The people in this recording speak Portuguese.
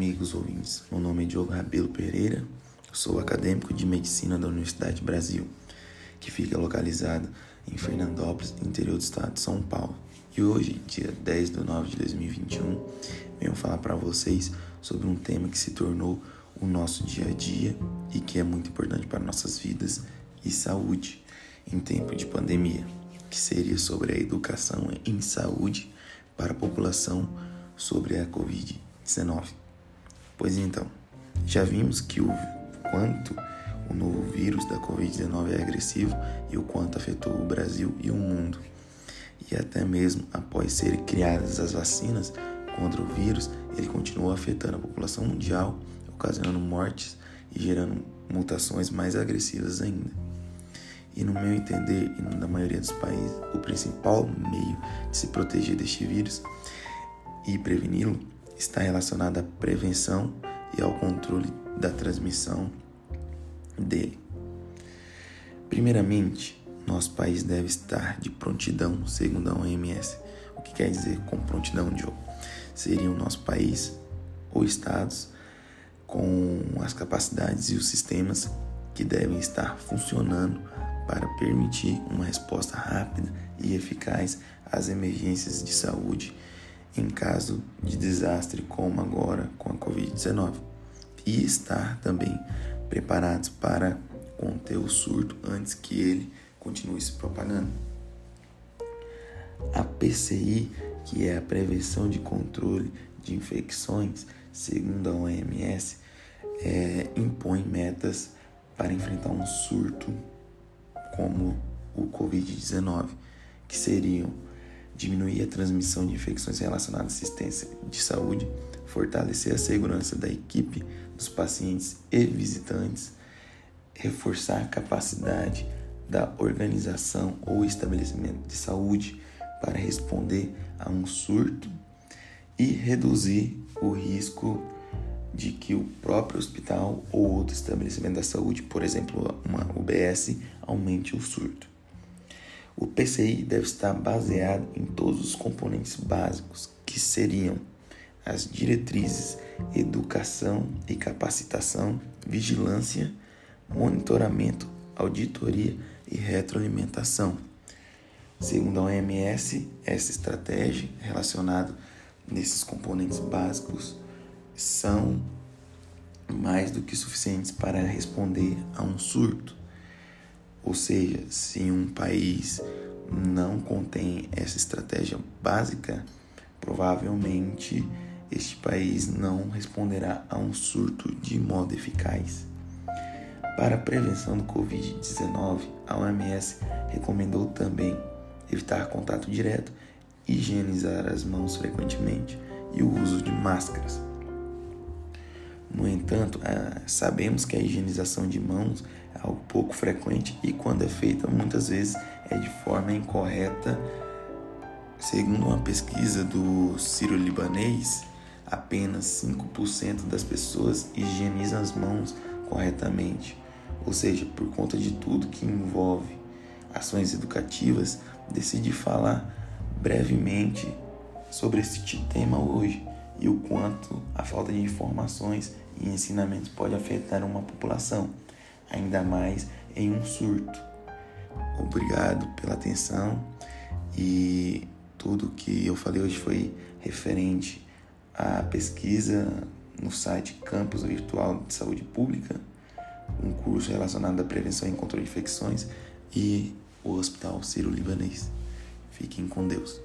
amigos ouvintes. Meu nome é Diogo Rabelo Pereira, sou acadêmico de medicina da Universidade Brasil, que fica localizada em Fernandópolis, interior do estado de São Paulo. E hoje, dia 10 de nove de 2021, venho falar para vocês sobre um tema que se tornou o nosso dia a dia e que é muito importante para nossas vidas e saúde em tempo de pandemia, que seria sobre a educação em saúde para a população sobre a Covid-19. Pois então, já vimos que o quanto o novo vírus da Covid-19 é agressivo e o quanto afetou o Brasil e o mundo. E até mesmo após serem criadas as vacinas contra o vírus, ele continuou afetando a população mundial, ocasionando mortes e gerando mutações mais agressivas ainda. E no meu entender e no da maioria dos países, o principal meio de se proteger deste vírus e preveni-lo está relacionado à prevenção e ao controle da transmissão dele. Primeiramente, nosso país deve estar de prontidão, segundo a OMS. O que quer dizer com prontidão, Joe? Seria o nosso país ou estados com as capacidades e os sistemas que devem estar funcionando para permitir uma resposta rápida e eficaz às emergências de saúde em caso de desastre como agora com a Covid-19 e estar também preparados para conter o surto antes que ele continue se propagando. A PCI, que é a prevenção de controle de infecções, segundo a OMS, é, impõe metas para enfrentar um surto como o Covid-19, que seriam diminuir a transmissão de infecções relacionadas à assistência de saúde, fortalecer a segurança da equipe, dos pacientes e visitantes, reforçar a capacidade da organização ou estabelecimento de saúde para responder a um surto e reduzir o risco de que o próprio hospital ou outro estabelecimento da saúde, por exemplo, uma UBS, aumente o surto. O PCI deve estar baseado em todos os componentes básicos, que seriam as diretrizes, educação e capacitação, vigilância, monitoramento, auditoria e retroalimentação. Segundo a OMS, essa estratégia relacionada nesses componentes básicos são mais do que suficientes para responder a um surto. Ou seja, se um país não contém essa estratégia básica, provavelmente este país não responderá a um surto de modo eficaz. Para a prevenção do Covid-19, a OMS recomendou também evitar contato direto, higienizar as mãos frequentemente e o uso de máscaras. No entanto, ah, sabemos que a higienização de mãos algo pouco frequente e, quando é feita, muitas vezes é de forma incorreta. Segundo uma pesquisa do Ciro Libanês, apenas 5% das pessoas higienizam as mãos corretamente. Ou seja, por conta de tudo que envolve ações educativas, decidi falar brevemente sobre este tema hoje e o quanto a falta de informações e ensinamentos pode afetar uma população, ainda mais em um surto. Obrigado pela atenção e tudo que eu falei hoje foi referente à pesquisa no site Campus Virtual de Saúde Pública, um curso relacionado à prevenção e controle de infecções e o Hospital Ciro Libanês. Fiquem com Deus.